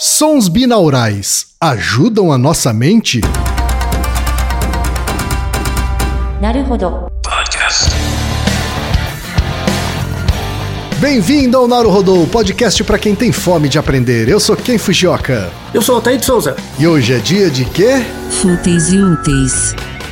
Sons binaurais ajudam a nossa mente? Podcast. Bem-vindo ao Naruhodô, podcast para quem tem fome de aprender. Eu sou Ken Fujioka. Eu sou o Taito Souza. E hoje é dia de quê? Fúteis e úteis.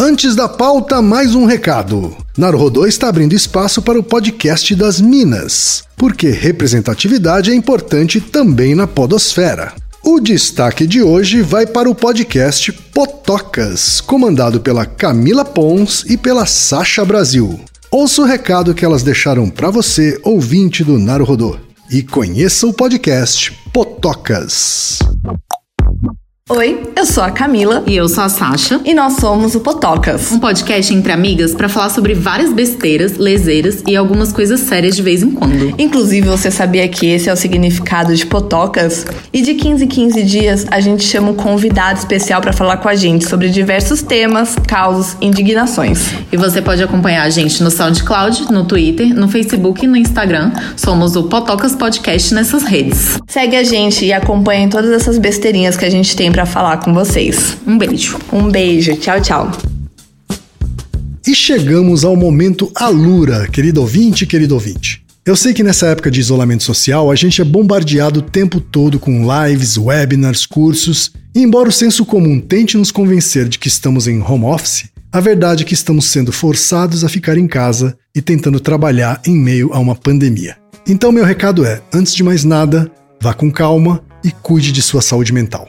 Antes da pauta, mais um recado. Naruhodô está abrindo espaço para o podcast das Minas, porque representatividade é importante também na podosfera. O destaque de hoje vai para o podcast Potocas, comandado pela Camila Pons e pela Sasha Brasil. Ouça o recado que elas deixaram para você, ouvinte do Naruhodô, e conheça o podcast Potocas. Oi, eu sou a Camila E eu sou a Sasha. e nós somos o Potocas. Um podcast entre amigas pra falar sobre várias besteiras, leseiras e algumas coisas sérias de vez em quando. Inclusive, você sabia que esse é o significado de Potocas? E de 15 em 15 dias, a gente chama um convidado especial para falar com a gente sobre diversos temas, causos, indignações. E você pode acompanhar a gente no SoundCloud, no Twitter, no Facebook e no Instagram. Somos o Potocas Podcast nessas redes. Segue a gente e acompanhe todas essas besteirinhas que a gente tem para falar com vocês. Um beijo. Um beijo, tchau, tchau. E chegamos ao momento Alura, querido ouvinte, querido ouvinte. Eu sei que nessa época de isolamento social a gente é bombardeado o tempo todo com lives, webinars, cursos, e embora o senso comum tente nos convencer de que estamos em home office, a verdade é que estamos sendo forçados a ficar em casa e tentando trabalhar em meio a uma pandemia. Então, meu recado é: antes de mais nada, vá com calma e cuide de sua saúde mental.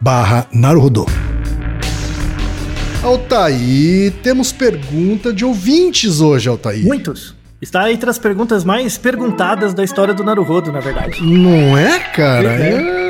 barra Naruhodô. Altaí, temos pergunta de ouvintes hoje, Altaí. Muitos. Está entre as perguntas mais perguntadas da história do Naruhodo, na verdade. Não é, cara? Pois É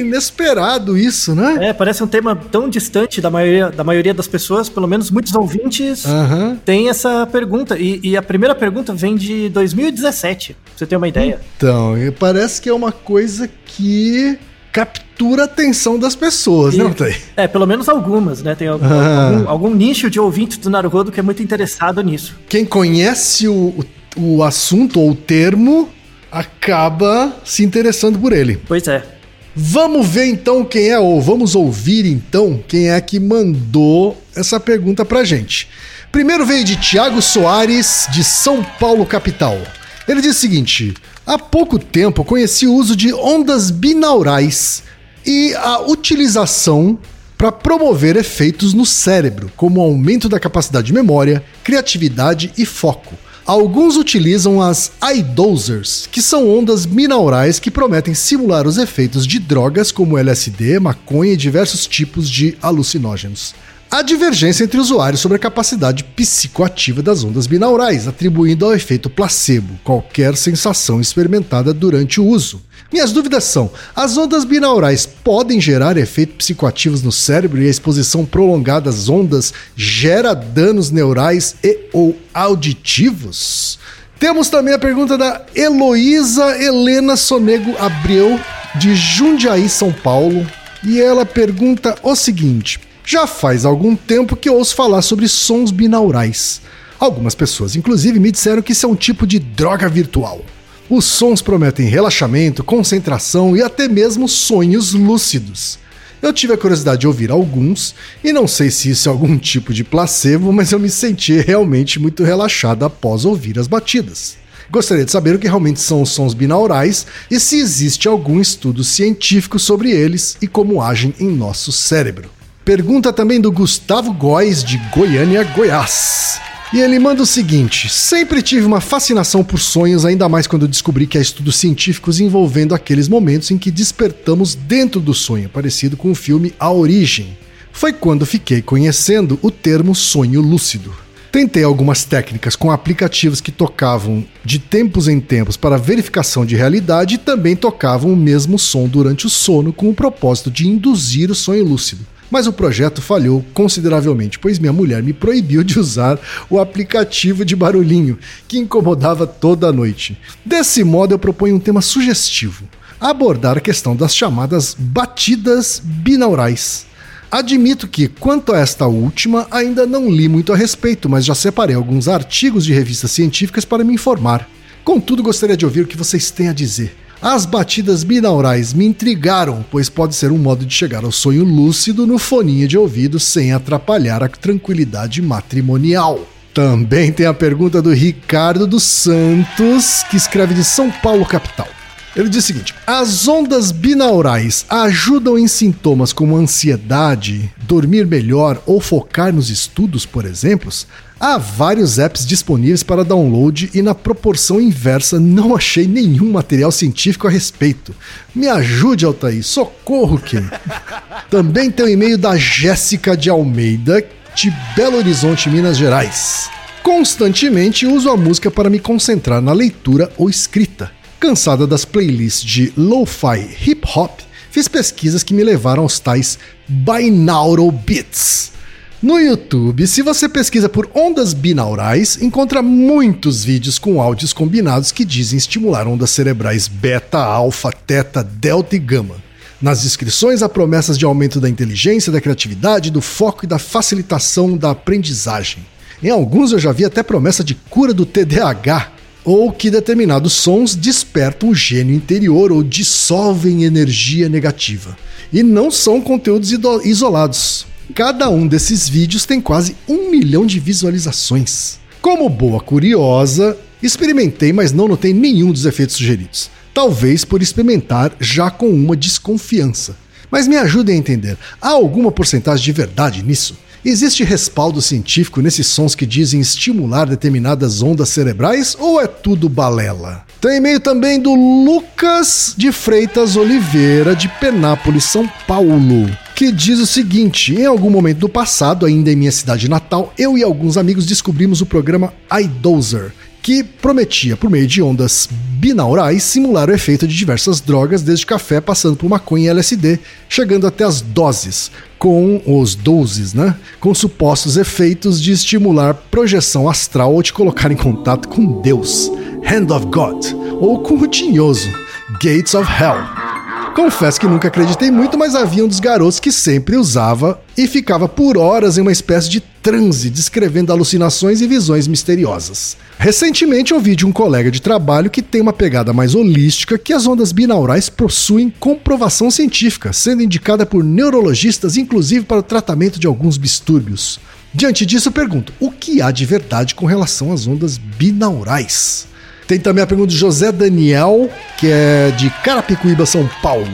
inesperado isso, né? É, parece um tema tão distante da maioria, da maioria das pessoas, pelo menos muitos ouvintes Aham. têm essa pergunta. E, e a primeira pergunta vem de 2017, pra você ter uma ideia. Então, parece que é uma coisa que captura a atenção das pessoas, né, E- Altaí? É, pelo menos algumas, né? Tem algum, Ah. algum, algum nicho de ouvintes do Naruhodo que é muito interessado nisso. Quem conhece o, o, o assunto ou o termo acaba se interessando por ele. Pois é. Vamos ver então quem é, ou vamos ouvir então quem é que mandou essa pergunta pra gente. Primeiro veio de Tiago Soares, de São Paulo, capital. Ele diz o seguinte: há pouco tempo conheci o uso de ondas binaurais e a utilização para promover efeitos no cérebro, como aumento da capacidade de memória, criatividade e foco. Alguns utilizam as iDosers, que são ondas binaurais que prometem simular os efeitos de drogas como LSD, maconha e diversos tipos de alucinógenos. Há divergência entre usuários sobre a capacidade psicoativa das ondas binaurais, atribuindo ao efeito placebo qualquer sensação experimentada durante o uso. Minhas dúvidas são: as ondas binaurais podem gerar efeitos psicoativos no cérebro e a exposição prolongada às ondas gera danos neurais e ou auditivos? Temos também a pergunta da Heloísa Helena Sonego Abreu, de Jundiaí, São Paulo, e ela pergunta o seguinte. Já faz algum tempo que ouço falar sobre sons binaurais. Algumas pessoas, inclusive, me disseram que isso é um tipo de droga virtual. Os sons prometem relaxamento, concentração e até mesmo sonhos lúcidos. Eu tive a curiosidade de ouvir alguns, e não sei se isso é algum tipo de placebo, mas eu me senti realmente muito relaxado após ouvir as batidas. Gostaria de saber o que realmente são os sons binaurais e se existe algum estudo científico sobre eles e como agem em nosso cérebro. Pergunta também do Gustavo Góes, de Goiânia, Goiás. E ele manda o seguinte: sempre tive uma fascinação por sonhos, ainda mais quando descobri que há estudos científicos envolvendo aqueles momentos em que despertamos dentro do sonho, parecido com o filme A Origem. Foi quando fiquei conhecendo o termo sonho lúcido. Tentei algumas técnicas com aplicativos que tocavam de tempos em tempos para verificação de realidade e também tocavam o mesmo som durante o sono com o propósito de induzir o sonho lúcido mas o projeto falhou consideravelmente, pois minha mulher me proibiu de usar o aplicativo de barulhinho, que incomodava toda noite. Desse modo, eu proponho um tema sugestivo: abordar a questão das chamadas batidas binaurais. Admito que, quanto a esta última, ainda não li muito a respeito, mas já separei alguns artigos de revistas científicas para me informar. Contudo, gostaria de ouvir o que vocês têm a dizer. As batidas binaurais me intrigaram, pois pode ser um modo de chegar ao sonho lúcido no foninho de ouvido sem atrapalhar a tranquilidade matrimonial. Também tem a pergunta do Ricardo dos Santos, que escreve de São Paulo, capital. Ele diz o seguinte: as ondas binaurais ajudam em sintomas como ansiedade, dormir melhor ou focar nos estudos, por exemplo? Há vários apps disponíveis para download e na proporção inversa não achei nenhum material científico a respeito. Me ajude, Altair, socorro, Kim. Também tem o e-mail da Jéssica de Almeida, de Belo Horizonte, Minas Gerais. Constantemente uso a música para me concentrar na leitura ou escrita. Cansada das playlists de lo-fi hip hop, fiz pesquisas que me levaram aos tais binaural beats. No YouTube, se você pesquisa por ondas binaurais, encontra muitos vídeos com áudios combinados que dizem estimular ondas cerebrais beta, alfa, teta, delta e gama. Nas descrições há promessas de aumento da inteligência, da criatividade, do foco e da facilitação da aprendizagem. Em alguns eu já vi até promessa de cura do TDAH, ou que determinados sons despertam o gênio interior ou dissolvem energia negativa. E não são conteúdos isolados. Cada um desses vídeos tem quase um milhão de visualizações. Como boa curiosa, experimentei, mas não notei nenhum dos efeitos sugeridos. Talvez por experimentar já com uma desconfiança. Mas me ajudem a entender: há alguma porcentagem de verdade nisso? Existe respaldo científico nesses sons que dizem estimular determinadas ondas cerebrais ou é tudo balela? Tem e-mail também do Lucas de Freitas Oliveira, de Penápolis, São Paulo, que diz o seguinte: em algum momento do passado, ainda em minha cidade natal, eu e alguns amigos descobrimos o programa iDozer, que prometia, por meio de ondas binaurais, simular o efeito de diversas drogas, desde café passando por maconha e LSD, chegando até as doses, com os doses, né? Com supostos efeitos de estimular projeção astral ou te colocar em contato com Deus, Hand of God, ou com o tinhoso, Gates of Hell. Confesso que nunca acreditei muito, mas havia um dos garotos que sempre usava e ficava por horas em uma espécie de transe, descrevendo alucinações e visões misteriosas. Recentemente ouvi de um colega de trabalho que tem uma pegada mais holística que as ondas binaurais possuem comprovação científica, sendo indicada por neurologistas, inclusive para o tratamento de alguns distúrbios. Diante disso, pergunto: o que há de verdade com relação às ondas binaurais? Tem também a pergunta de José Daniel, que é de Carapicuíba, São Paulo.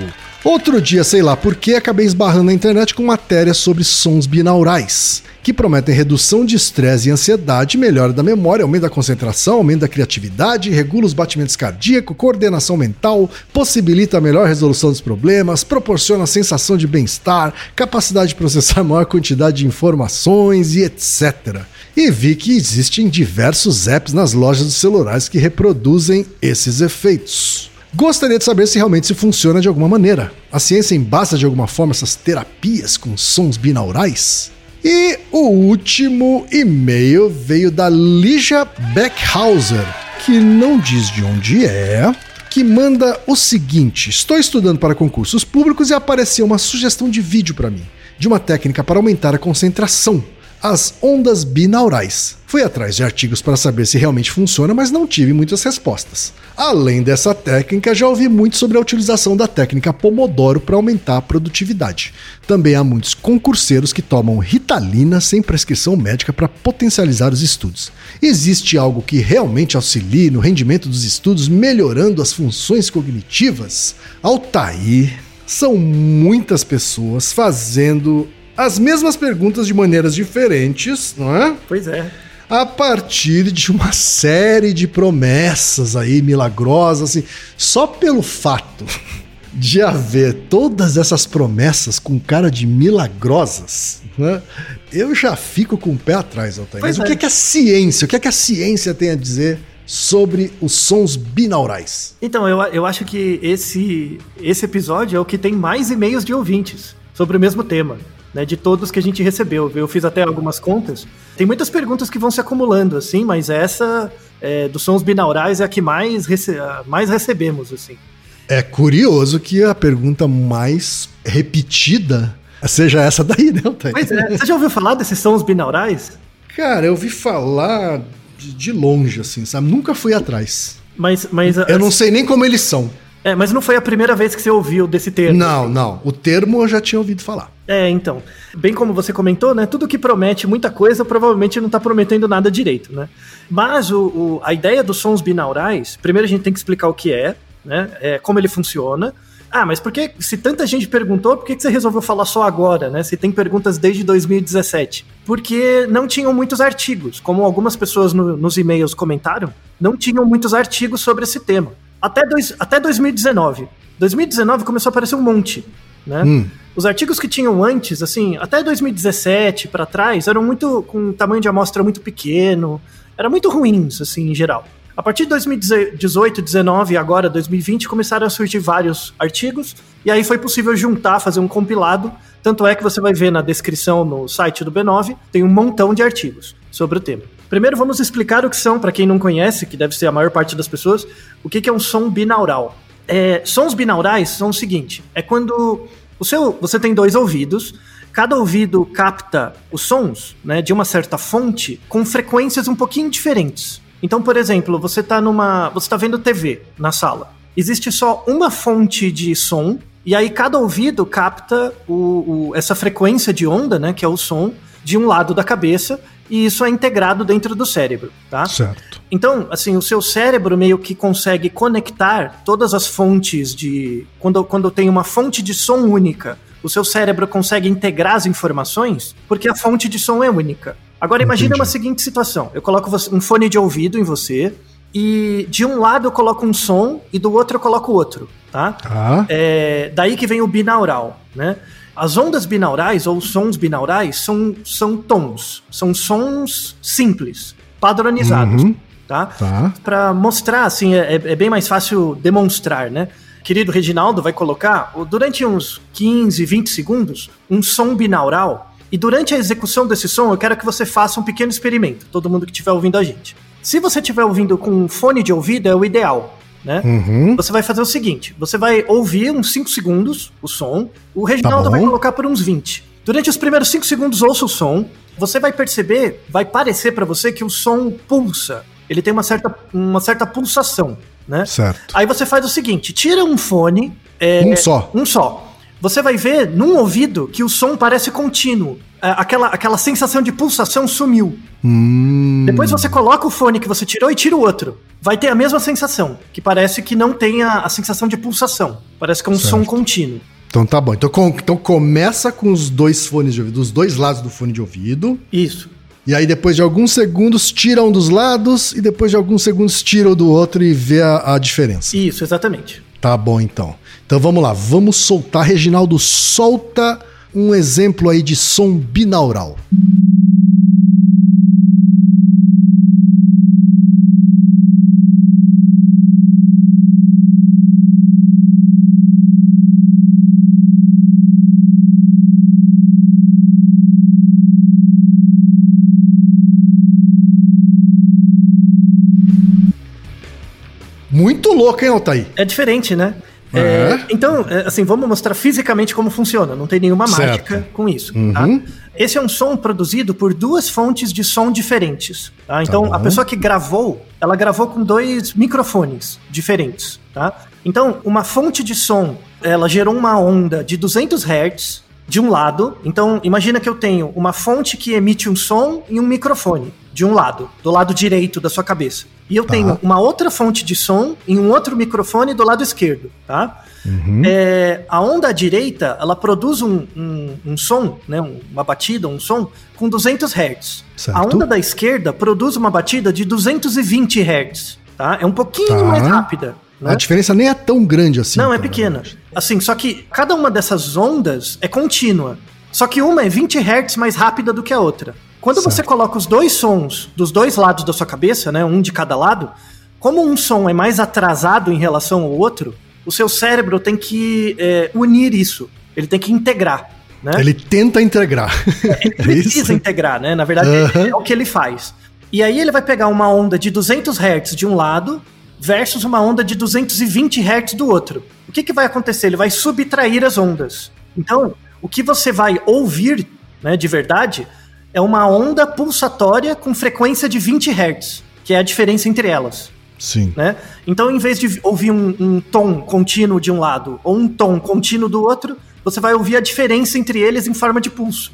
Outro dia, sei lá por que, acabei esbarrando na internet com matérias sobre sons binaurais, que prometem redução de estresse e ansiedade, melhora da memória, aumento da concentração, aumento da criatividade, regula os batimentos cardíacos, coordenação mental, possibilita a melhor resolução dos problemas, proporciona sensação de bem-estar, capacidade de processar maior quantidade de informações e etc e vi que existem diversos apps nas lojas de celulares que reproduzem esses efeitos. Gostaria de saber se realmente se funciona de alguma maneira. A ciência embasta de alguma forma essas terapias com sons binaurais? E o último e-mail veio da Lígia Beckhauser, que não diz de onde é, que manda o seguinte: Estou estudando para concursos públicos e apareceu uma sugestão de vídeo para mim, de uma técnica para aumentar a concentração as ondas binaurais. Fui atrás de artigos para saber se realmente funciona, mas não tive muitas respostas. Além dessa técnica, já ouvi muito sobre a utilização da técnica Pomodoro para aumentar a produtividade. Também há muitos concurseiros que tomam Ritalina sem prescrição médica para potencializar os estudos. Existe algo que realmente auxilie no rendimento dos estudos, melhorando as funções cognitivas? Altair, são muitas pessoas fazendo as mesmas perguntas de maneiras diferentes, não é? Pois é. A partir de uma série de promessas aí milagrosas, assim, só pelo fato de haver todas essas promessas com cara de milagrosas, né? Eu já fico com o pé atrás, Altair. Mas é. o que é que a ciência, o que é que a ciência tem a dizer sobre os sons binaurais? Então, eu, eu acho que esse, esse episódio é o que tem mais e-mails de ouvintes sobre o mesmo tema né, de todos que a gente recebeu. Eu fiz até algumas contas. Tem muitas perguntas que vão se acumulando, assim, mas essa é, dos sons binaurais é a que mais, rece mais recebemos, assim. É curioso que a pergunta mais repetida seja essa daí, né, Altair? Pois é. Você já ouviu falar desses sons binaurais? Cara, eu ouvi falar de, de longe, assim, sabe? Nunca fui atrás. Mas, mas eu não sei nem como eles são. É, mas não foi a primeira vez que você ouviu desse termo. Não, não. O termo eu já tinha ouvido falar. É, então. Bem como você comentou, né? Tudo que promete muita coisa provavelmente não está prometendo nada direito, né? Mas o, o, a ideia dos sons binaurais, primeiro a gente tem que explicar o que é, né? É, como ele funciona. Ah, mas por que, se tanta gente perguntou, por que, que você resolveu falar só agora, né? Se tem perguntas desde 2017? Porque não tinham muitos artigos. Como algumas pessoas no, nos e-mails comentaram, não tinham muitos artigos sobre esse tema. Até, dois, até 2019. 2019 começou a aparecer um monte, né? Hum. Os artigos que tinham antes, assim, até 2017 para trás, eram muito com um tamanho de amostra muito pequeno, eram muito ruins, assim, em geral. A partir de 2018, 19 e agora 2020 começaram a surgir vários artigos e aí foi possível juntar, fazer um compilado. Tanto é que você vai ver na descrição no site do B9 tem um montão de artigos sobre o tema. Primeiro vamos explicar o que são, para quem não conhece, que deve ser a maior parte das pessoas, o que, é um som binaural. É, sons binaurais são o seguinte: é quando o seu, você tem dois ouvidos, cada ouvido capta os sons né, de uma certa fonte com frequências um pouquinho diferentes. Então, por exemplo, você está numa. Você está vendo TV na sala. Existe só uma fonte de som, e aí cada ouvido capta o, o, essa frequência de onda, né? Que é o som, de um lado da cabeça, e isso é integrado dentro do cérebro, tá? Certo. Então, assim, o seu cérebro meio que consegue conectar todas as fontes de. Quando, quando tem uma fonte de som única, o seu cérebro consegue integrar as informações porque a fonte de som é única. Agora, imagine uma seguinte situação: eu coloco um fone de ouvido em você. E de um lado eu coloco um som e do outro eu coloco outro, tá? Ah. É, daí que vem o binaural, né? As ondas binaurais ou sons binaurais são, são tons, são sons simples, padronizados, uhum. tá? tá. Para mostrar, assim, é, é, bem mais fácil demonstrar, né? Querido Reginaldo vai colocar, durante uns 15, 20 segundos, um som binaural. E durante a execução desse som, eu quero que você faça um pequeno experimento, todo mundo que estiver ouvindo a gente. Se você estiver ouvindo com um fone de ouvido, é o ideal. Né? Uhum. Você vai fazer o seguinte: você vai ouvir uns 5 segundos o som, o Reginaldo Tá vai colocar por uns 20. Durante os primeiros 5 segundos, ouça o som. Você vai perceber, vai parecer pra você que o som pulsa. Ele tem uma certa, uma certa pulsação, né? Certo. Aí você faz o seguinte: tira um fone. é, Um só. Um só. Você vai ver num ouvido que o som parece contínuo. É, Aquela, aquela sensação de pulsação sumiu. Hum, Depois você coloca o fone que você tirou e tira o outro. Vai ter a mesma sensação, que parece que não tem a, a sensação de pulsação. Parece que é um Certo. som contínuo. Então tá bom. Então, com- então começa com os dois fones de ouvido, dos dois lados do fone de ouvido. Isso. E aí, depois de alguns segundos, tira um dos lados. E depois de alguns segundos, tira o do outro e vê a, a diferença. Isso, exatamente. Tá bom, então. Então vamos lá. Vamos soltar. Reginaldo, solta um exemplo aí de som binaural. Muito louco, hein, Altair? É diferente, né? É. É, então, é, assim, vamos mostrar fisicamente como funciona. Não tem nenhuma Certo. mágica com isso. Uhum. tá? Esse é um som produzido por duas fontes de som diferentes. Tá? Então, bom. a pessoa que gravou, ela gravou com dois microfones diferentes. Tá? Então, uma fonte de som, ela gerou uma onda de 200 Hz de um lado. Então, imagina que eu tenho uma fonte que emite um som e um microfone de um lado, do lado direito da sua cabeça. E eu Tá. tenho uma outra fonte de som e um outro microfone do lado esquerdo, tá? Uhum. É, a onda à direita, ela produz um, um, um som, né, um- uma batida, um som, com 200 Hz. Certo. A onda da esquerda produz uma batida de 220 Hz, tá? É um pouquinho Tá. mais rápida. Né? A diferença nem é tão grande assim. Não, é pequena. Assim, só que cada uma dessas ondas é contínua. Só que uma é 20 Hz mais rápida do que a outra. Quando você Certo. coloca os dois sons dos dois lados da sua cabeça, né, um de cada lado, como um som é mais atrasado em relação ao outro, o seu cérebro tem que é, unir isso. Ele tem que integrar. Né? Ele tenta integrar. Ele É precisa integrar, né? Na verdade, Aham. é o que ele faz. E aí ele vai pegar uma onda de 200 Hz de um lado versus uma onda de 220 Hz do outro. O que, que vai acontecer? Ele vai subtrair as ondas. Então, o que você vai ouvir, né, de verdade, é uma onda pulsatória com frequência de 20 Hz, que é a diferença entre elas. Sim. Né? Então, em vez de ouvir um, um tom contínuo de um lado ou um tom contínuo do outro, você vai ouvir a diferença entre eles em forma de pulso.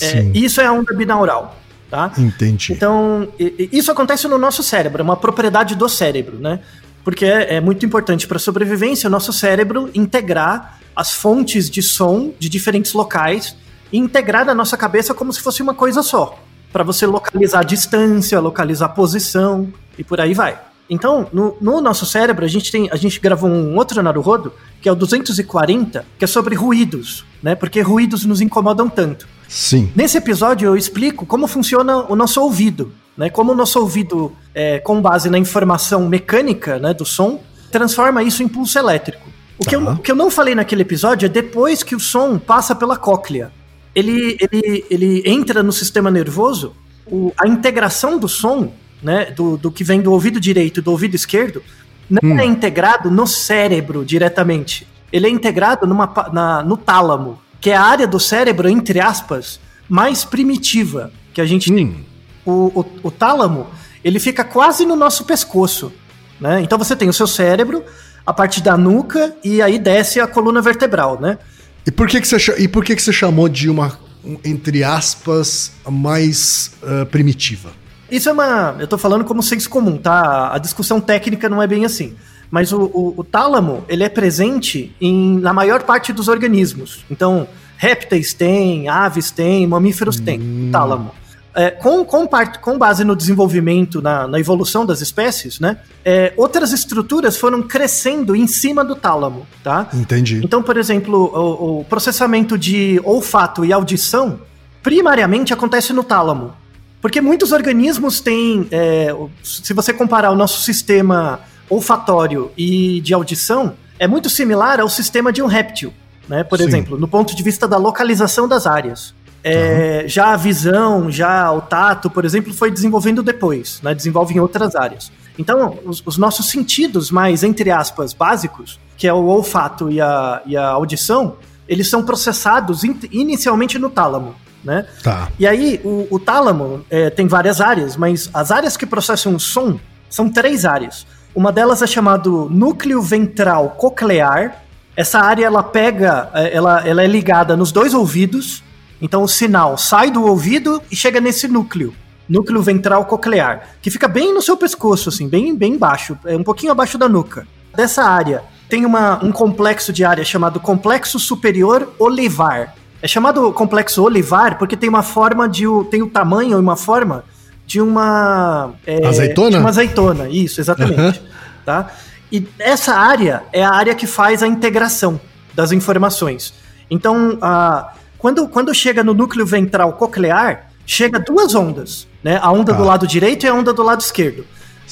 É, Sim. isso é a onda binaural, tá? Entendi. Então, isso acontece no nosso cérebro, é uma propriedade do cérebro, né? Porque é, é muito importante para a sobrevivência o nosso cérebro integrar as fontes de som de diferentes locais e integrar na nossa cabeça como se fosse uma coisa só. Para você localizar a distância, localizar a posição e por aí vai. Então, no, no nosso cérebro, a gente tem, a gente gravou um outro Naruhodo, que é o 240, que é sobre ruídos, né? Porque ruídos nos incomodam tanto. Sim. Nesse episódio eu explico como funciona o nosso ouvido, né? Como o nosso ouvido, é, com base na informação mecânica né, do som, transforma isso em pulso elétrico. O, que eu, Tá. o que eu não falei naquele episódio é depois que o som passa pela cóclea. Ele, ele, ele entra no sistema nervoso, o- a integração do som, né, do, do que vem do ouvido direito e do ouvido esquerdo, não é integrado no cérebro diretamente. Ele é integrado numa, na- no tálamo, que é a área do cérebro, entre aspas, mais primitiva que a gente tem. Hum. O, o, o tálamo, ele fica quase no nosso pescoço. Né? Então você tem o seu cérebro, a parte da nuca, e aí desce a coluna vertebral, né? E por que, que, você, e por que, que você chamou de uma, um, entre aspas, mais ah, primitiva? Isso é uma. Eu tô falando como senso comum, tá? A discussão técnica não é bem assim. Mas o, o- o tálamo, ele é presente em, na maior parte dos organismos. Então, répteis têm, aves têm, mamíferos têm, o tálamo. É, com, com, parte, com base no desenvolvimento, na, na evolução das espécies, né? é, outras estruturas foram crescendo em cima do tálamo, tá? Entendi. Então, por exemplo, o, o processamento de olfato e audição primariamente acontece no tálamo. Porque muitos organismos têm. é, se você comparar o nosso sistema olfatório e de audição, é muito similar ao sistema de um réptil. Né? Por Sim. exemplo, no ponto de vista da localização das áreas. É, Já a visão, já o tato, por exemplo, foi desenvolvendo depois, né? desenvolve em outras áreas. Então, os, os nossos sentidos mais, entre aspas, básicos, que é o olfato e a, e a audição, eles são processados in, inicialmente no tálamo. Né? Tá. E aí, o, o tálamo é, tem várias áreas, mas as áreas que processam o som são três áreas. Uma delas é chamado núcleo ventral coclear. Essa área ela pega, é, ela, ela é ligada nos dois ouvidos. Então o sinal sai do ouvido e chega nesse núcleo, núcleo ventral coclear, que fica bem no seu pescoço, assim, bem, bem baixo, é um pouquinho abaixo da nuca. Dessa área tem uma, um complexo de área chamado complexo superior olivar. É chamado complexo olivar porque tem uma forma de tem o tamanho e uma forma de uma é, Azeitona? de uma azeitona, isso, exatamente. Tá? E essa área é a área que faz a integração das informações. Então, a, quando, quando chega no núcleo ventral coclear, chega duas ondas, né? A onda Tá. do lado direito e a onda do lado esquerdo.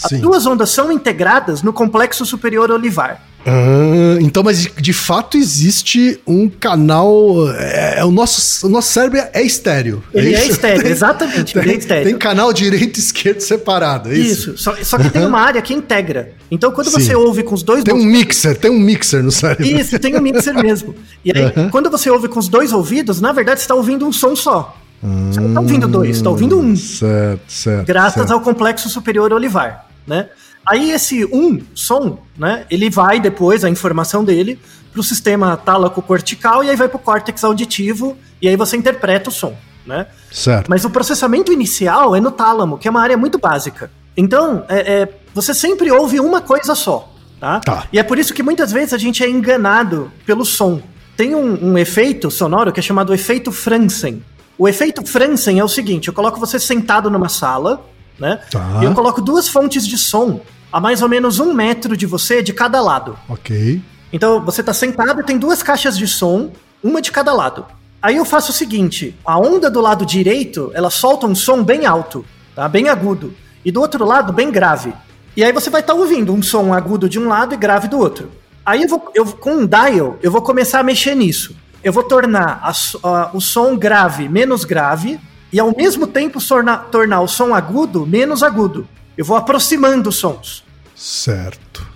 As Sim. duas ondas são integradas no complexo superior olivar. Ah, então, mas de, de fato existe um canal. É, é o, nosso, o nosso cérebro é estéreo. Ele é isso? estéreo, exatamente, ele é Tem, estéreo. tem canal direito e esquerdo separado, é isso? Isso, só, só que tem uma área que integra. Então, quando Sim. você ouve com os dois Tem um mixer, tem um mixer no cérebro. Isso, tem um mixer mesmo. E aí, quando você ouve com os dois ouvidos, na verdade você está ouvindo um som só. Você não está ouvindo dois, está ouvindo um. Certo, certo. graças certo. ao complexo superior olivar, né? Aí esse um som, né, ele vai depois, a informação dele, para o sistema tálaco-cortical e aí vai para o córtex auditivo e aí você interpreta o som, né? Certo. Mas o processamento inicial é no tálamo, que é uma área muito básica. Então, é, é, você sempre ouve uma coisa só, tá? Tá. E é por isso que muitas vezes a gente é enganado pelo som. Tem um, um efeito sonoro que é chamado efeito Franzen. O efeito Franzen é o seguinte: eu coloco você sentado numa sala, né? Tá. E eu coloco duas fontes de som a mais ou menos um metro de você de cada lado. Ok. Então você tá sentado e tem duas caixas de som, uma de cada lado. Aí eu faço o seguinte: a onda do lado direito ela solta um som bem alto, tá? Bem agudo, e do outro lado bem grave. E aí você vai estar ouvindo um som agudo de um lado e grave do outro. Aí eu vou, eu, com um dial, eu vou começar a mexer nisso. Eu vou tornar a a- o som grave menos grave e ao mesmo tempo tornar, tornar o som agudo menos agudo. Eu vou aproximando os sons. Certo.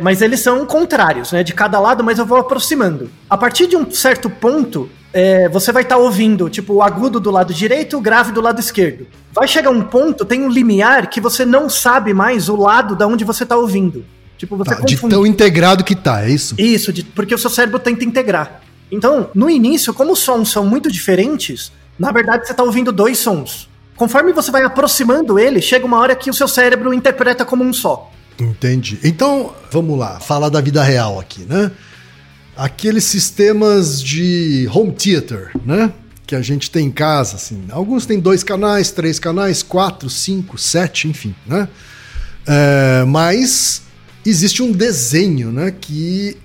Mas eles são contrários, né? De cada lado, mas eu vou aproximando. A partir de um certo ponto, é, você vai estar ouvindo, tipo, o agudo do lado direito, o grave do lado esquerdo. Vai chegar um ponto, tem um limiar que você não sabe mais o lado da onde você está ouvindo. Tipo, você Tá, de confunde. tão integrado que tá, é isso? Isso, de- porque o seu cérebro tenta integrar. Então, no início, como os sons são muito diferentes, na verdade você está ouvindo dois sons. Conforme você vai aproximando ele, chega uma hora que o seu cérebro interpreta como um só. Entendi. Então, vamos lá, falar da vida real aqui, né? Aqueles sistemas de home theater, né? Que a gente tem em casa, assim. Alguns têm dois canais, três canais, quatro, cinco, sete, enfim, né? É, mas existe um desenho, né? Que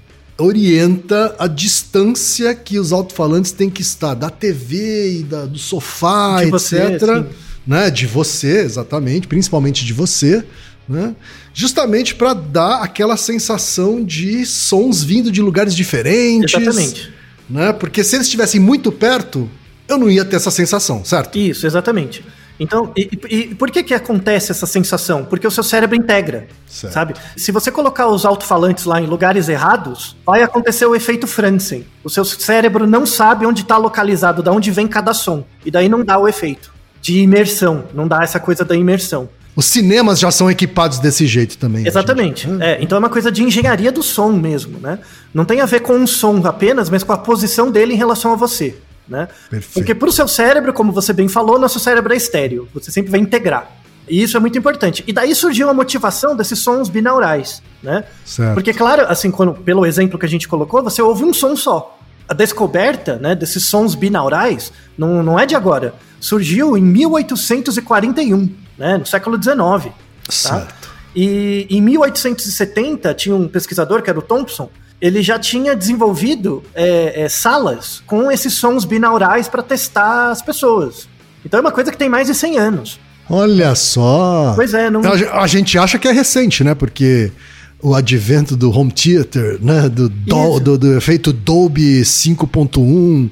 orienta a distância que os alto-falantes têm que estar da TV e da- do sofá, De etc. você, né? De você, exatamente, principalmente de você, né? Justamente para dar aquela sensação de sons vindo de lugares diferentes. Exatamente. Né? Porque se eles estivessem muito perto, eu não ia ter essa sensação, certo? Isso, exatamente. Então, e, e- por que que acontece essa sensação? Porque o seu cérebro integra, Certo. sabe? Se você colocar os alto-falantes lá em lugares errados, vai acontecer o efeito Franzen. O seu cérebro não sabe onde está localizado, de onde vem cada som. E daí não dá o efeito de imersão, não dá essa coisa da imersão. Os cinemas já são equipados desse jeito também. Exatamente. gente. É, então é uma coisa de engenharia do som mesmo, né? Não tem a ver com um som apenas, mas com a posição dele em relação a você, né? Perfeito. Porque pro seu cérebro, como você bem falou, nosso cérebro é estéreo. Você sempre vai integrar. E isso é muito importante. E daí surgiu a motivação desses sons binaurais, né? Certo. Porque, claro, assim, quando, pelo exemplo que a gente colocou, você ouve um som só. A descoberta né, desses sons binaurais não, não é de agora. Surgiu em 1841, né, no século XIX. Tá? Certo. E em 1870 tinha um pesquisador que era o Thompson. Ele já tinha desenvolvido é, é, salas com esses sons binaurais para testar as pessoas. Então é uma coisa que tem mais de 100 anos. Olha só. Pois é, não. A, ge- a gente acha que é recente, né? Porque o advento do home theater, né? Do, do, do, do efeito Dolby 5.1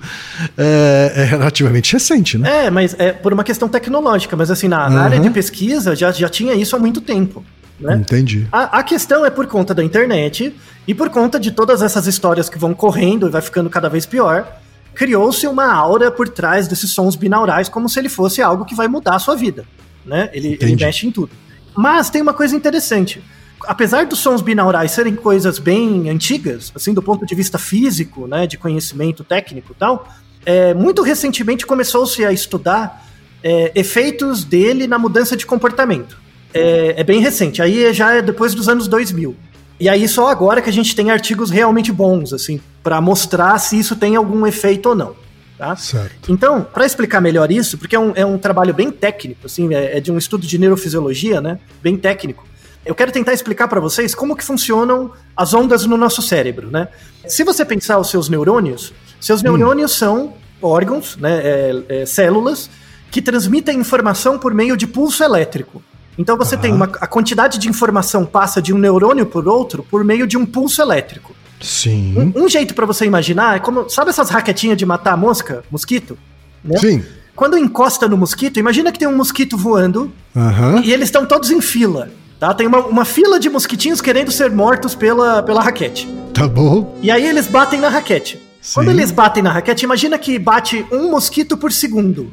é, é relativamente recente, né? É, mas é por uma questão tecnológica, mas assim, na, na Uhum. área de pesquisa já, já tinha isso há muito tempo. Né? Entendi. A, a questão é por conta da internet e por conta de todas essas histórias que vão correndo e vai ficando cada vez pior, criou-se uma aura por trás desses sons binaurais como se ele fosse algo que vai mudar a sua vida. Né? Ele, ele mexe em tudo. Mas tem uma coisa interessante. Apesar dos sons binaurais serem coisas bem antigas, assim, do ponto de vista físico, né, de conhecimento técnico e tal, é, muito recentemente começou-se a estudar é, efeitos dele na mudança de comportamento. É, é bem recente, aí já é depois dos anos 2000. E aí só agora que a gente tem artigos realmente bons, assim, para mostrar se isso tem algum efeito ou não. Tá? Certo. Então, para explicar melhor isso, porque é um, é um trabalho bem técnico, assim, é, é de um estudo de neurofisiologia, né? Bem técnico. Eu quero tentar explicar para vocês como que funcionam as ondas no nosso cérebro, né? Se você pensar os seus neurônios, seus neurônios são órgãos, né, é- é células que transmitem informação por meio de pulso elétrico. Então você tem uma, a quantidade de informação passa de um neurônio por outro por meio de um pulso elétrico. Sim. Um, um jeito para você imaginar é como, sabe essas raquetinhas de matar mosca, mosquito? Né? Sim. Quando encosta no mosquito, imagina que tem um mosquito voando Aham. e eles estão todos em fila. Tá? Tem uma, uma fila de mosquitinhos querendo ser mortos pela, pela raquete. Tá bom. E aí eles batem na raquete. Sim. Quando eles batem na raquete, imagina que bate um mosquito por segundo.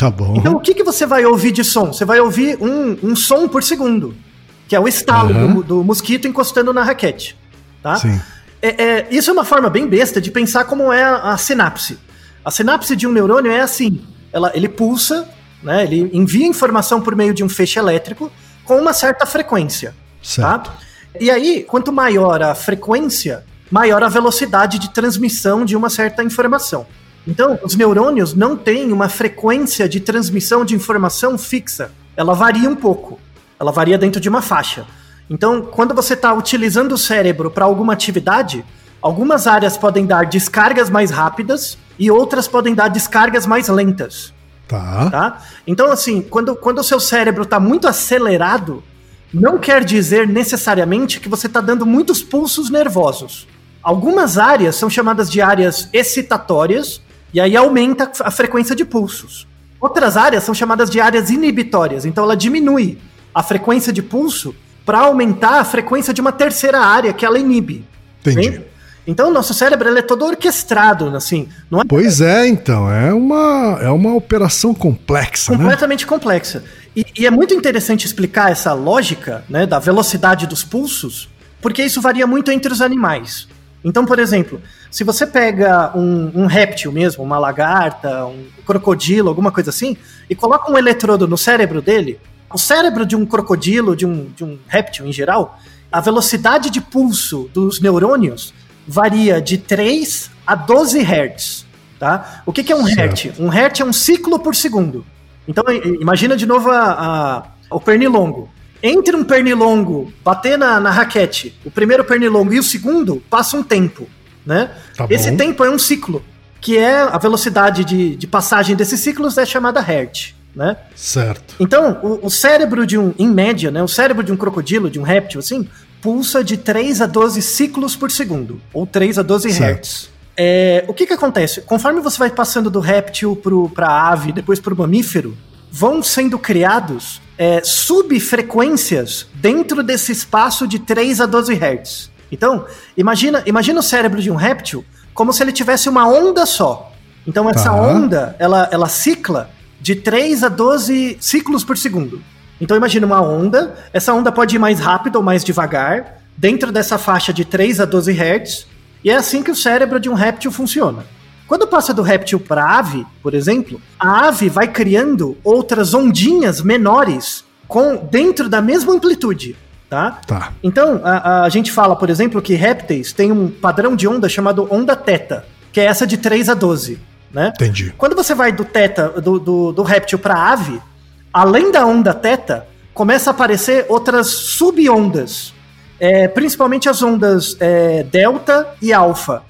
Tá bom. Então o que, que você vai ouvir de som? Você vai ouvir um, um som por segundo, que é o estalo Aham. do, do mosquito encostando na raquete. Tá? Sim. É, é, isso é uma forma bem besta de pensar como é a, a sinapse. A sinapse de um neurônio é assim: ela, ele pulsa, né, ele envia informação por meio de um feixe elétrico com uma certa frequência. Certo. Tá? E aí, quanto maior a frequência, maior a velocidade de transmissão de uma certa informação. Então, os neurônios não têm uma frequência de transmissão de informação fixa. Ela varia um pouco. Ela varia dentro de uma faixa. Então, quando você está utilizando o cérebro para alguma atividade, algumas áreas podem dar descargas mais rápidas e outras podem dar descargas mais lentas Tá. tá? Então, assim, quando, quando o seu cérebro está muito acelerado, não quer dizer necessariamente que você está dando muitos pulsos nervosos. Algumas áreas são chamadas de áreas excitatórias, e aí aumenta a frequência de pulsos. Outras áreas são chamadas de áreas inibitórias, então ela diminui a frequência de pulso para aumentar a frequência de uma terceira área que ela inibe. Entendi. Bem? Então, o nosso cérebro ele é todo orquestrado, assim, não é Pois é, então. É uma, é uma operação complexa, né? completamente complexa. E, e é muito interessante explicar essa lógica né, da velocidade dos pulsos, porque isso varia muito entre os animais. Então, por exemplo, se você pega um, um réptil mesmo, uma lagarta, um crocodilo, alguma coisa assim, e coloca um eletrodo no cérebro dele, o cérebro de um crocodilo, de um, de um réptil em geral, a velocidade de pulso dos neurônios varia de 3 a 12 Hz. Tá? O que, que é um Certo. hertz? Um hertz é um ciclo por segundo. Então, imagina de novo a, a- o pernilongo. Entre um pernilongo bater na, na raquete, o primeiro pernilongo e o segundo, passa um tempo. Né? Tá. Esse tempo é um ciclo, que é a velocidade de, de passagem desses ciclos é chamada hertz. Né? Certo. Então, o, o cérebro de um, em média, né, o cérebro de um crocodilo, de um réptil, assim, pulsa de 3 a 12 ciclos por segundo, ou 3 a 12 Certo. hertz. É, o que que acontece? Conforme você vai passando do réptil para a ave, depois para o mamífero, vão sendo criados é, subfrequências dentro desse espaço de 3 a 12 hertz. Então, imagina, imagina o cérebro de um réptil como se ele tivesse uma onda só. Então, essa Tá. onda, ela, ela cicla de 3 a 12 ciclos por segundo. Então, imagina uma onda, essa onda pode ir mais rápido ou mais devagar, dentro dessa faixa de 3 a 12 hertz, e é assim que o cérebro de um réptil funciona. Quando passa do réptil para a ave, por exemplo, a ave vai criando outras ondinhas menores com dentro da mesma amplitude, tá? Tá. Então, a, a gente fala, por exemplo, que répteis têm um padrão de onda chamado onda teta, que é essa de 3 a 12, né? Entendi. Quando você vai do teta, do, do, do réptil para ave, além da onda teta, começa a aparecer outras subondas, é, principalmente as ondas é, delta e alfa.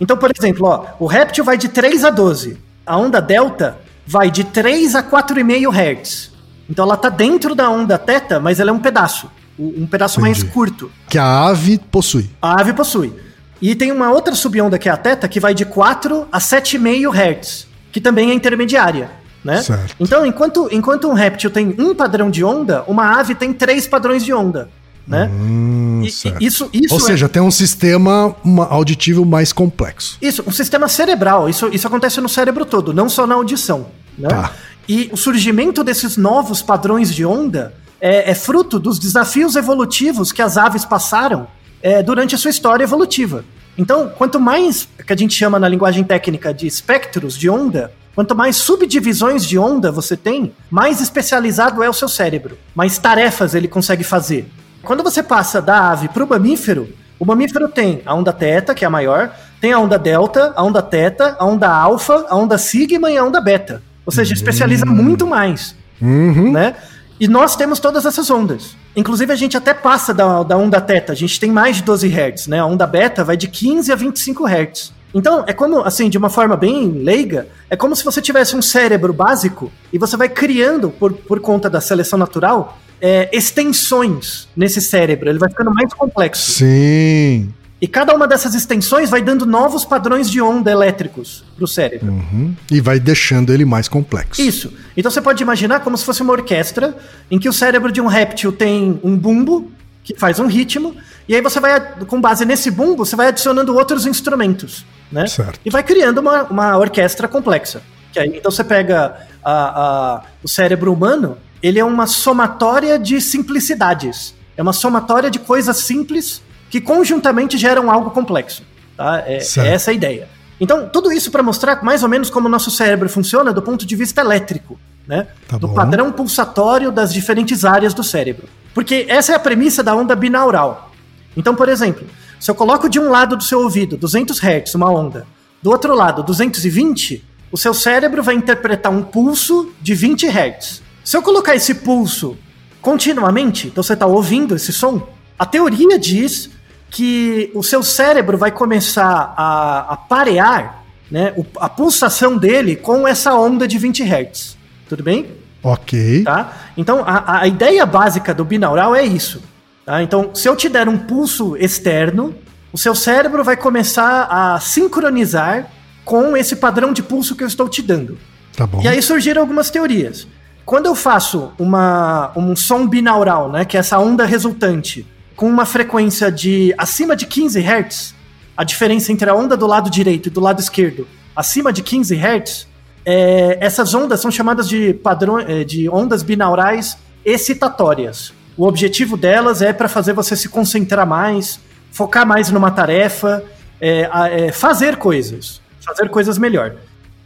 Então, por exemplo, ó, o réptil vai de 3 a 12. A onda delta vai de 3 a 4,5 Hz. Então ela tá dentro da onda teta, mas ela é um pedaço. Um pedaço mais Entendi. curto. Que a ave possui. A ave possui. E tem uma outra subonda que é a teta, que vai de 4 a 7,5 Hz, que também é intermediária. Né? Certo. Então, enquanto, enquanto um réptil tem um padrão de onda, uma ave tem três padrões de onda. né? Hum, E- isso, isso Ou é- seja, tem um sistema auditivo mais complexo. Isso, um sistema cerebral. Isso, isso acontece no cérebro todo, não só na audição. Né? Tá. E o surgimento desses novos padrões de onda é, é fruto dos desafios evolutivos que as aves passaram é, durante a sua história evolutiva. Então, quanto mais que a gente chama na linguagem técnica de espectros de onda, quanto mais subdivisões de onda você tem, mais especializado é o seu cérebro, mais tarefas ele consegue fazer. Quando você passa da ave para o mamífero, o mamífero tem a onda teta, que é a maior, tem a onda delta, a onda teta, a onda alfa, a onda sigma e a onda beta. Ou seja, especializa muito mais, Uhum. né? E nós temos todas essas ondas. Inclusive, a gente até passa da, da onda teta, a gente tem mais de 12 Hz, né? A onda beta vai de 15 a 25 Hz. Então, é como, assim, de uma forma bem leiga, é como se você tivesse um cérebro básico e você vai criando, por, por conta da seleção natural, é, extensões nesse cérebro. Ele vai ficando mais complexo. Sim. E cada uma dessas extensões vai dando novos padrões de onda elétricos pro cérebro. Uhum. E vai deixando ele mais complexo. Isso. Então você pode imaginar como se fosse uma orquestra em que o cérebro de um réptil tem um bumbo que faz um ritmo, e aí você vai, com base nesse bumbo, você vai adicionando outros instrumentos, né? Certo. E vai criando uma, uma orquestra complexa. Que aí, então você pega a- a- o cérebro humano, ele é uma somatória de simplicidades. É uma somatória de coisas simples que conjuntamente geram algo complexo. Tá? É, é essa a ideia. Então, tudo isso para mostrar mais ou menos como o nosso cérebro funciona do ponto de vista elétrico, né? Tá do bom. padrão pulsatório das diferentes áreas do cérebro. Porque essa é a premissa da onda binaural. Então, por exemplo, se eu coloco de um lado do seu ouvido 200 Hz, uma onda, do outro lado 220, o seu cérebro vai interpretar um pulso de 20 Hz. Se eu colocar esse pulso continuamente, então você está ouvindo esse som, a teoria diz que o seu cérebro vai começar a, a parear né, a pulsação dele com essa onda de 20 Hz. Tudo bem? Ok. tá? Então, a, a ideia básica do binaural é isso. Tá? Então, se eu te der um pulso externo, o seu cérebro vai começar a sincronizar com esse padrão de pulso que eu estou te dando. Tá bom. E aí surgiram algumas teorias. Quando eu faço uma, um som binaural, né, que é essa onda resultante, com uma frequência de acima de 15 Hz, a diferença entre a onda do lado direito e do lado esquerdo, acima de 15 Hz, é, essas ondas são chamadas de, padrão, é, de ondas binaurais excitatórias. O objetivo delas é para fazer você se concentrar mais, focar mais numa tarefa, é, é, fazer coisas, fazer coisas melhor.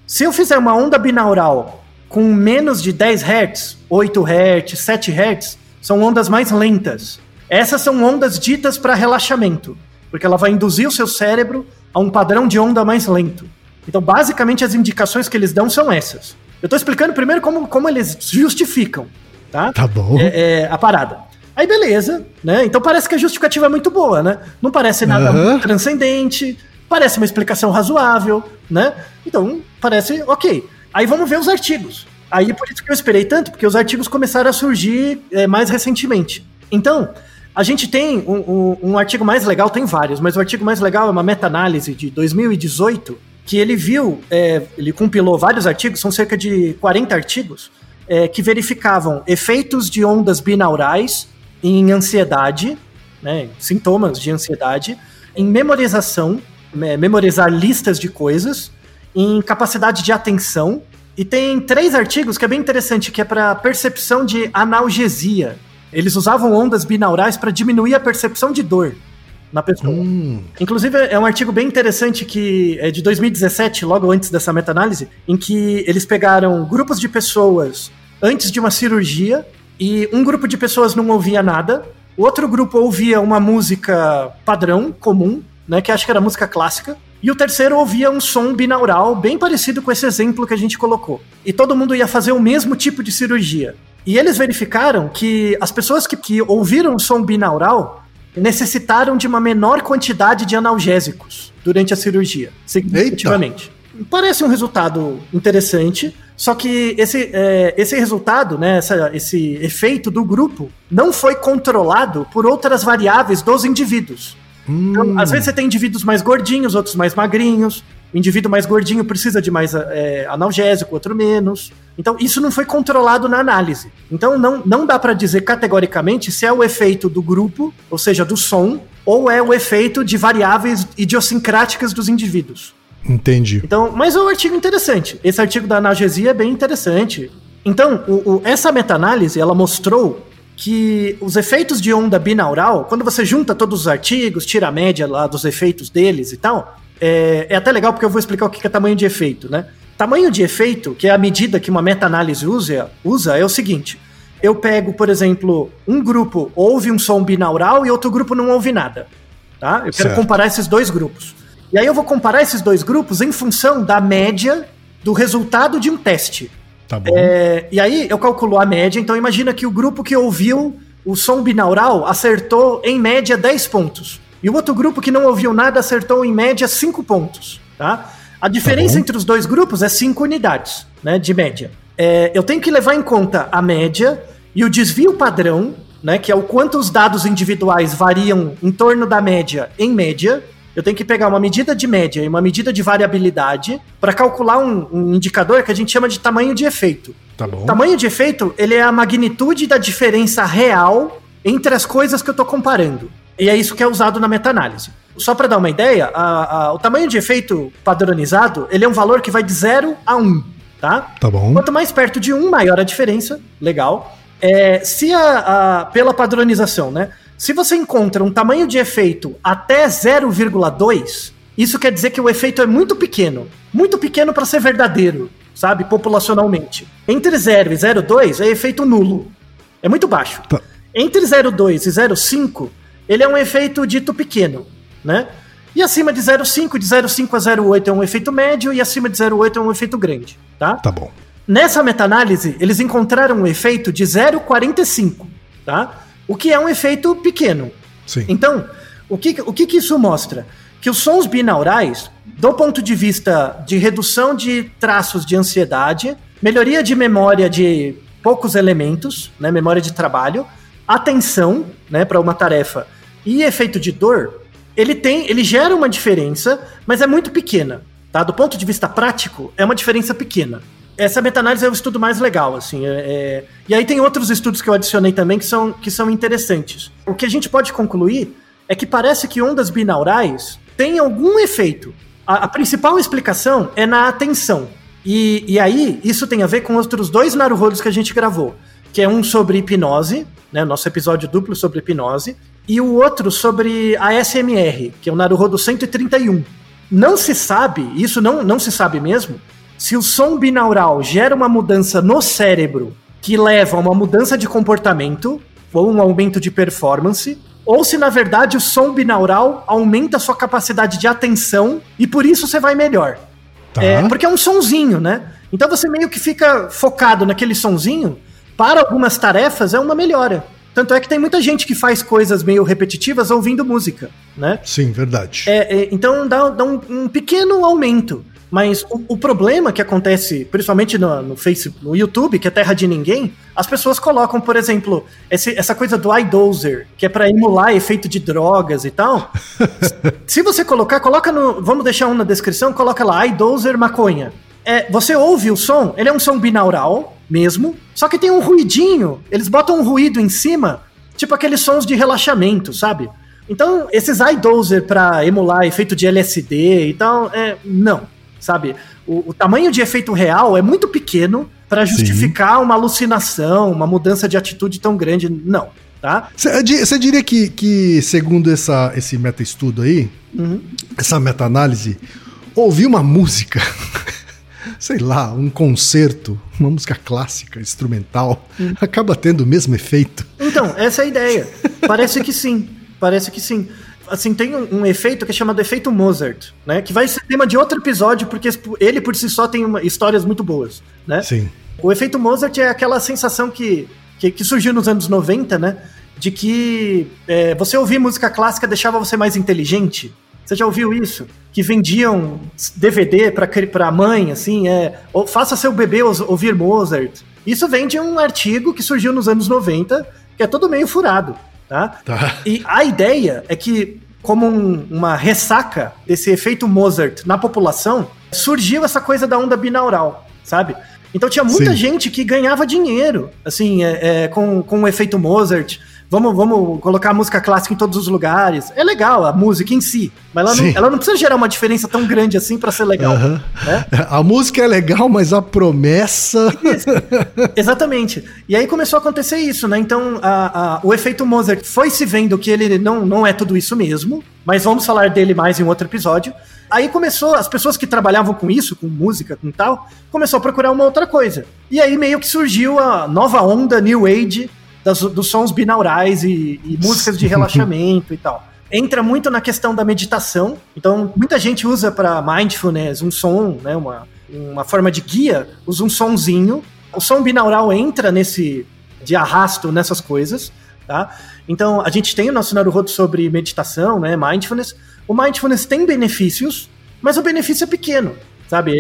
Se eu fizer uma onda binaural com menos de 10 Hz, 8 Hz, 7 Hz, são ondas mais lentas. Essas são ondas ditas para relaxamento, porque ela vai induzir o seu cérebro a um padrão de onda mais lento. Então, basicamente, as indicações que eles dão são essas. Eu estou explicando primeiro como, como eles justificam, tá? Tá bom. é, é, a parada. Aí beleza, né? Então parece que a justificativa é muito boa, né? Não parece nada muito transcendente, parece uma explicação razoável, né? Então parece ok. Aí vamos ver os artigos. Aí por isso que eu esperei tanto, porque os artigos começaram a surgir é, mais recentemente. Então, a gente tem um, um- um artigo mais legal, tem vários, mas o artigo mais legal é uma meta-análise de 2018, que ele viu, é, ele compilou vários artigos, são cerca de 40 artigos, é, que verificavam efeitos de ondas binaurais em ansiedade, né, sintomas de ansiedade, em memorização, me- memorizar listas de coisas, em capacidade de atenção, e tem três artigos que é bem interessante, que é para percepção de analgesia. Eles usavam ondas binaurais para diminuir a percepção de dor na pessoa. Hum, Inclusive, é um artigo bem interessante que é de 2017, logo antes dessa meta-análise, em que eles pegaram grupos de pessoas antes de uma cirurgia e um grupo de pessoas não ouvia nada, o outro grupo ouvia uma música padrão, comum, né, que acho que era música clássica, e o terceiro ouvia um som binaural bem parecido com esse exemplo que a gente colocou. E todo mundo ia fazer o mesmo tipo de cirurgia. E eles verificaram que as pessoas que, que ouviram o som binaural necessitaram de uma menor quantidade de analgésicos durante a cirurgia, significativamente. Parece um resultado interessante, só que esse, é, esse resultado, né, essa- esse efeito do grupo, não foi controlado por outras variáveis dos indivíduos. Então, às vezes você tem indivíduos mais gordinhos, outros mais magrinhos, o indivíduo mais gordinho precisa de mais é, analgésico, outro menos. Então, isso não foi controlado na análise. Então, não, não dá para dizer categoricamente se é o efeito do grupo, ou seja, do som, ou é o efeito de variáveis idiosincráticas dos indivíduos. Entendi. Então, mas é um artigo interessante. Esse artigo da analgesia é bem interessante. Então, o, o, essa meta-análise, ela mostrou que os efeitos de onda binaural, quando você junta todos os artigos, tira a média lá dos efeitos deles e tal, é, é até legal porque eu vou explicar o que é tamanho de efeito, né? Tamanho de efeito, que é a medida que uma meta-análise usa, usa, é o seguinte: eu pego, por exemplo, um grupo ouve um som binaural e outro grupo não ouve nada. Tá? Eu quero certo. comparar esses dois grupos. E aí eu vou comparar esses dois grupos em função da média do resultado de um teste. Tá bom. É, e aí eu calculo a média, então imagina que o grupo que ouviu o som binaural acertou em média 10 pontos. E o outro grupo que não ouviu nada acertou em média 5 pontos. Tá? A diferença tá entre os dois grupos é 5 unidades né, de média. É, eu tenho que levar em conta a média e o desvio padrão, né, que é o quanto os dados individuais variam em torno da média em média, eu tenho que pegar uma medida de média e uma medida de variabilidade para calcular um, um, indicador que a gente chama de tamanho de efeito. Tá bom. Tamanho de efeito, ele é a magnitude da diferença real entre as coisas que eu estou comparando. E é isso que é usado na meta-análise. Só para dar uma ideia, a, a, o tamanho de efeito padronizado, ele é um valor que vai de 0 a 1, um, tá? Tá bom. Quanto mais perto de 1, um, maior a diferença, legal. É, se a, a, pela padronização, né? Se você encontra um tamanho de efeito até 0,2, isso quer dizer que o efeito é muito pequeno. Muito pequeno para ser verdadeiro, sabe? Populacionalmente. Entre 0 e 0,2 é efeito nulo. É muito baixo. Tá. Entre 0,2 e 0,5, ele é um efeito dito pequeno, né? E acima de 0,5, de 0,5 a 0,8 é um efeito médio e acima de 0,8 é um efeito grande, tá? Tá bom. Nessa meta-análise, eles encontraram um efeito de 0,45, tá? O que é um efeito pequeno. Sim. Então, o que, o que, que isso mostra? Que os sons binaurais, do ponto de vista de redução de traços de ansiedade, melhoria de memória de poucos elementos, né, memória de trabalho, atenção, né, para uma tarefa e efeito de dor, ele tem, ele gera uma diferença, mas é muito pequena, tá? Do ponto de vista prático, é uma diferença pequena essa meta-análise é o estudo mais legal, assim. É, é... E aí tem outros estudos que eu adicionei também que são, que são interessantes. O que a gente pode concluir é que parece que ondas binaurais têm algum efeito. A, a principal explicação é na atenção. E, e aí, isso tem a ver com outros dois naruhodos que a gente gravou. Que é um sobre hipnose, né, nosso episódio duplo sobre hipnose, e o outro sobre a SMR, que é o Naruhodo 131. Não se sabe, isso não, não se sabe mesmo, se o som binaural gera uma mudança no cérebro que leva a uma mudança de comportamento ou um aumento de performance, ou se na verdade o som binaural aumenta a sua capacidade de atenção e por isso você vai melhor. Tá. É, porque é um sonzinho, né? Então você meio que fica focado naquele sonzinho, para algumas tarefas é uma melhora. Tanto é que tem muita gente que faz coisas meio repetitivas ouvindo música, né? Sim, verdade. É, é, então dá, dá um, um pequeno aumento. Mas o, o, problema que acontece, principalmente no, no Facebook, no YouTube, que é terra de ninguém, as pessoas colocam, por exemplo, esse, essa coisa do iDozer, que é para emular efeito de drogas e tal. Se você colocar, coloca no. Vamos deixar um na descrição, coloca lá, iDozer maconha. É, você ouve o som, ele é um som binaural mesmo, só que tem um ruidinho. Eles botam um ruído em cima, tipo aqueles sons de relaxamento, sabe? Então, esses iDozer para emular efeito de LSD e tal, é, não sabe? O, o tamanho de efeito real é muito pequeno para justificar Sim. uma alucinação, uma mudança de atitude tão grande. Não, tá? Você diria que, que, segundo essa, esse meta-estudo aí, uhum. essa meta-análise, ouvir uma música, sei lá, um concerto, uma música clássica, instrumental, uhum. acaba tendo o mesmo efeito? Então, essa é a ideia. Parece que sim. Parece que sim assim, tem um, um, efeito que é chamado efeito Mozart, né? Que vai ser tema de outro episódio, porque ele por si só tem uma, histórias muito boas, né? Sim. O efeito Mozart é aquela sensação que, que, que surgiu nos anos 90, né? De que é, você ouvir música clássica deixava você mais inteligente. Você já ouviu isso? Que vendiam DVD para a mãe, assim, é, faça seu bebê ouvir Mozart. Isso vem de um artigo que surgiu nos anos 90, que é todo meio furado. Tá? tá? E a ideia é que como um- uma ressaca desse efeito Mozart na população, surgiu essa coisa da onda binaural, sabe? Então tinha muita Sim. gente que ganhava dinheiro, assim, é, é, com, com o efeito Mozart. Vamos, vamos colocar a música clássica em todos os lugares. É legal a música em si, mas ela, não, ela não precisa gerar uma diferença tão grande assim pra ser legal. Aham. né? A música é legal, mas a promessa. Exatamente. E aí começou a acontecer isso, né? Então a- a- o efeito Mozart foi se vendo que ele não, não é tudo isso mesmo, mas vamos falar dele mais em outro episódio. Aí começou, as pessoas que trabalhavam com isso, com música, com tal, começou a procurar uma outra coisa. E aí meio que surgiu a nova onda New Age das- dos sons binaurais e, e músicas de relaxamento e tal. Entra muito na questão da meditação. Então, muita gente usa para mindfulness um som, né, uma, uma forma de guia, usa um sonzinho. O som binaural entra nesse de arrasto nessas coisas, tá? Então, a gente tem o nosso Naruhodo sobre meditação, né, mindfulness. O mindfulness tem benefícios, mas o benefício é pequeno, sabe?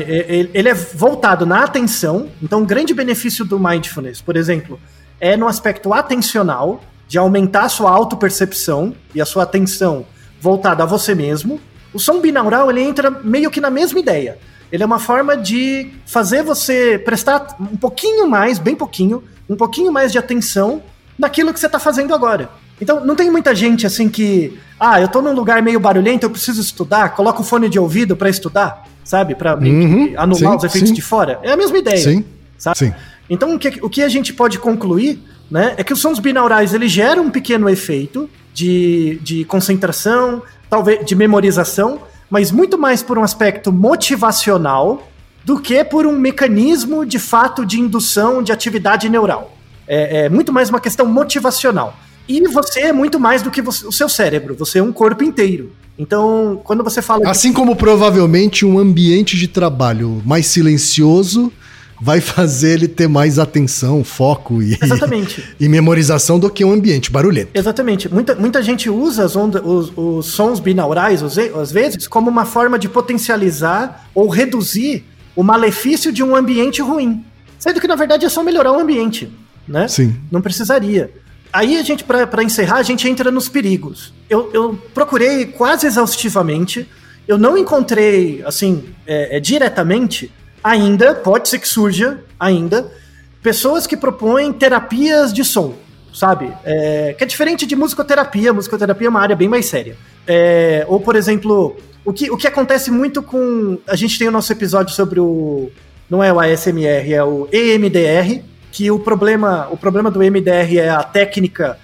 Ele é voltado na atenção. Então, um grande benefício do mindfulness, por exemplo, é no aspecto atencional, de aumentar a sua autopercepção e a sua atenção voltada a você mesmo. O som binaural, ele entra meio que na mesma ideia. Ele é uma forma de fazer você prestar um pouquinho mais, bem pouquinho, um pouquinho mais de atenção naquilo que você está fazendo agora. Então, não tem muita gente assim que, ah, eu tô num lugar meio barulhento, eu preciso estudar, coloca o fone de ouvido para estudar, sabe? Para Uhum, anular sim, os efeitos sim. de fora. É a mesma ideia. Sim. Sabe? Sim. Então, o que, o que a gente pode concluir né, é que os sons binaurais eles geram um pequeno efeito de, de concentração, talvez de memorização, mas muito mais por um aspecto motivacional do que por um mecanismo de fato de indução de atividade neural. É, é muito mais uma questão motivacional. E você é muito mais do que você- o seu cérebro, você é um corpo inteiro. Então, quando você fala Assim como provavelmente um ambiente de trabalho mais silencioso vai fazer ele ter mais atenção, foco e, e memorização do que um ambiente barulhento. Exatamente. Muita, muita gente usa onda- os, os sons binaurais, às vezes, como uma forma de potencializar ou reduzir o malefício de um ambiente ruim. Sendo que, na verdade, é só melhorar o ambiente, né? Sim. Não precisaria. Aí a gente, para encerrar, a gente entra nos perigos. Eu, eu procurei quase exaustivamente, eu não encontrei, assim, é, é, diretamente, ainda, pode ser que surja ainda, pessoas que propõem terapias de som, sabe? É, que é diferente de musicoterapia, musicoterapia é uma área bem mais séria. É, ou, por exemplo, o que, o que acontece muito com. A gente tem o nosso episódio sobre o. Não é o ASMR, é o EMDR, que o problema, o problema do EMDR é a técnica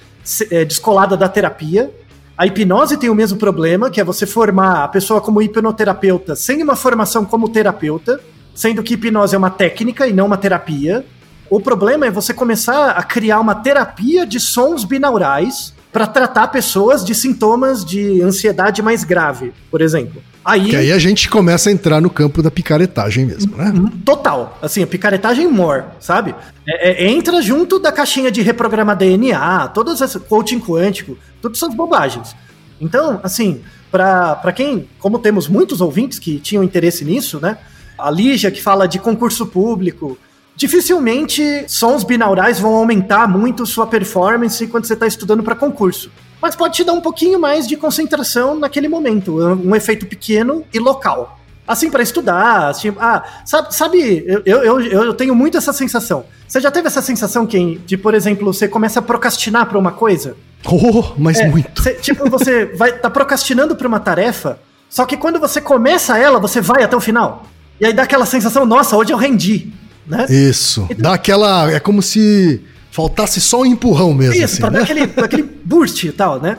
é, descolada da terapia. A hipnose tem o mesmo problema, que é você formar a pessoa como hipnoterapeuta sem uma formação como terapeuta, sendo que hipnose é uma técnica e não uma terapia. O problema é você começar a criar uma terapia de sons binaurais para tratar pessoas de sintomas de ansiedade mais grave, por exemplo. Aí, Que aí a gente começa a entrar no campo da picaretagem mesmo, né? Hum, Total. Assim, a picaretagem more, sabe? É- é- entra junto da caixinha de reprogramar DNA, todas essas coaching quântico, todas essas bobagens. Então, assim, pra quem, como temos muitos ouvintes que tinham interesse nisso, né? A Lígia que fala de concurso público, dificilmente sons binaurais vão aumentar muito sua performance quando você está estudando para concurso. Mas pode te dar um pouquinho mais de concentração naquele momento, um efeito pequeno e local. Assim, para estudar, assim, ah, sabe, sabe eu, eu, eu, tenho muito essa sensação. Você já teve essa sensação, Ken, de, por exemplo, você começa a procrastinar para uma coisa? Oh, mas É, muito. cê- tipo, você vai tá procrastinando para uma tarefa, só que quando você começa ela, você vai até o final. E aí dá aquela sensação, nossa, hoje eu rendi, né? Isso. Dá aquela. É como se faltasse só um empurrão mesmo, Isso, assim, pra dar né? aquele, aquele boost e tal, né?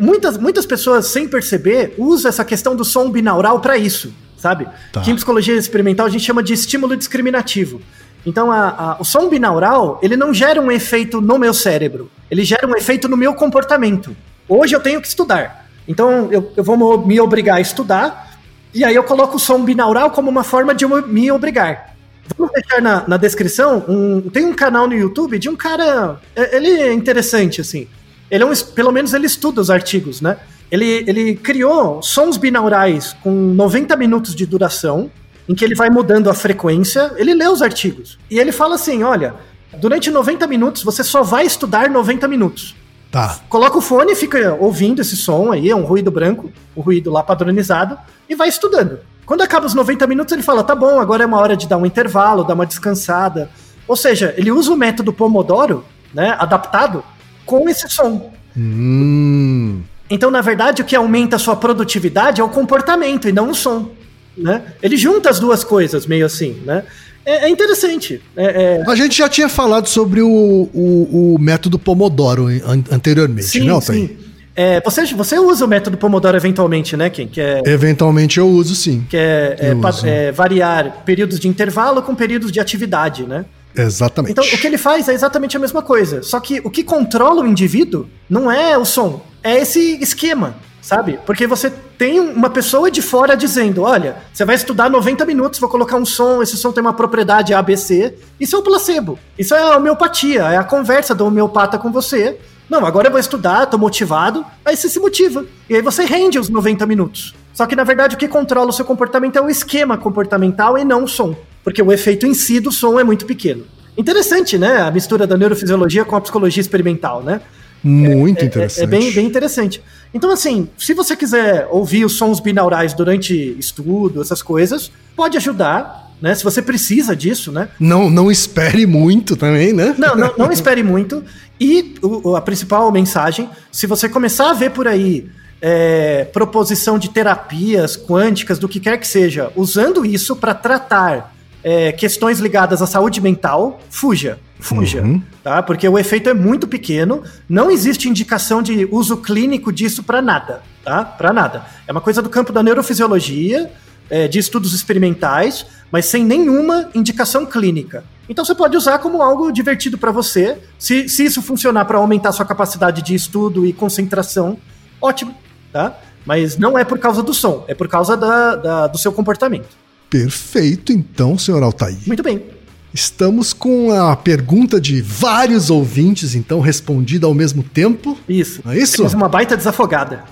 Muitas, muitas pessoas, sem perceber, usam essa questão do som binaural pra isso, sabe? Tá. Que em psicologia experimental a gente chama de estímulo discriminativo. Então, a- a- o som binaural, ele não gera um efeito no meu cérebro, ele gera um efeito no meu comportamento. Hoje eu tenho que estudar, então eu, eu vou me obrigar a estudar, e aí eu coloco o som binaural como uma forma de me obrigar. Vamos deixar na, na descrição, um- tem um canal no YouTube de um cara, é- ele é interessante, assim. Ele é um, pelo menos ele estuda os artigos, né? Ele, ele criou sons binaurais com 90 minutos de duração, em que ele vai mudando a frequência, ele lê os artigos. E ele fala assim, olha, durante 90 minutos você só vai estudar 90 minutos. Tá. Coloca o fone, fica ouvindo esse som aí, é um ruído branco, o um ruído lá padronizado, e vai estudando. Quando acaba os 90 minutos, ele fala: tá bom, agora é uma hora de dar um intervalo, dar uma descansada. Ou seja, ele usa o método Pomodoro, né, adaptado, com esse som. Hum. Então, na verdade, o que aumenta a sua produtividade é o comportamento e não o som. Né? Ele junta as duas coisas, meio assim, né? É, é interessante. É, é... A gente já tinha falado sobre o, o, o método Pomodoro an anteriormente, sim, né, Altair? Sim. É, você, você usa o método Pomodoro eventualmente, né, Ken? Que é, eventualmente eu uso, sim. Que é, é, é variar períodos de intervalo com períodos de atividade, né? Exatamente. Então, o que ele faz é exatamente a mesma coisa. Só que o que controla o indivíduo não é o som, é esse esquema sabe? Porque você tem uma pessoa de fora dizendo: olha, você vai estudar 90 minutos, vou colocar um som, esse som tem uma propriedade ABC. Isso é o placebo. Isso é a homeopatia, é a conversa do homeopata com você. Não, agora eu vou estudar, tô motivado. Aí você se motiva. E aí você rende os 90 minutos. Só que na verdade o que controla o seu comportamento é o esquema comportamental e não o som. Porque o efeito em si do som é muito pequeno. Interessante, né? A mistura da neurofisiologia com a psicologia experimental, né? Muito é, interessante. É, é, bem, bem interessante. Então, assim, se você quiser ouvir os sons binaurais durante estudo, essas coisas, pode ajudar. Né, se você precisa disso, né? Não, não espere muito também, né? Não, não, não espere muito. E o, a principal mensagem, se você começar a ver por aí é, proposição de terapias quânticas, do que quer que seja, usando isso para tratar é, questões ligadas à saúde mental, fuja. Fuja, uhum. tá? Porque o efeito é muito pequeno, não existe indicação de uso clínico disso para nada, tá? Para nada. É uma coisa do campo da neurofisiologia, é, de estudos experimentais, mas sem nenhuma indicação clínica. Então você pode usar como algo divertido para você. Se, se isso funcionar para aumentar sua capacidade de estudo e concentração, ótimo, tá? Mas não é por causa do som, é por causa da, da do seu comportamento. Perfeito, então, senhor Altair. Muito bem. Estamos com a pergunta de vários ouvintes, então, respondida ao mesmo tempo. Isso. Não é isso? Temos uma baita desafogada.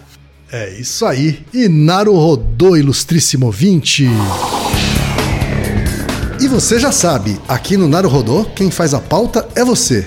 É isso aí. E rodou, ilustríssimo ouvinte. E você já sabe, aqui no Rodô, quem faz a pauta é você.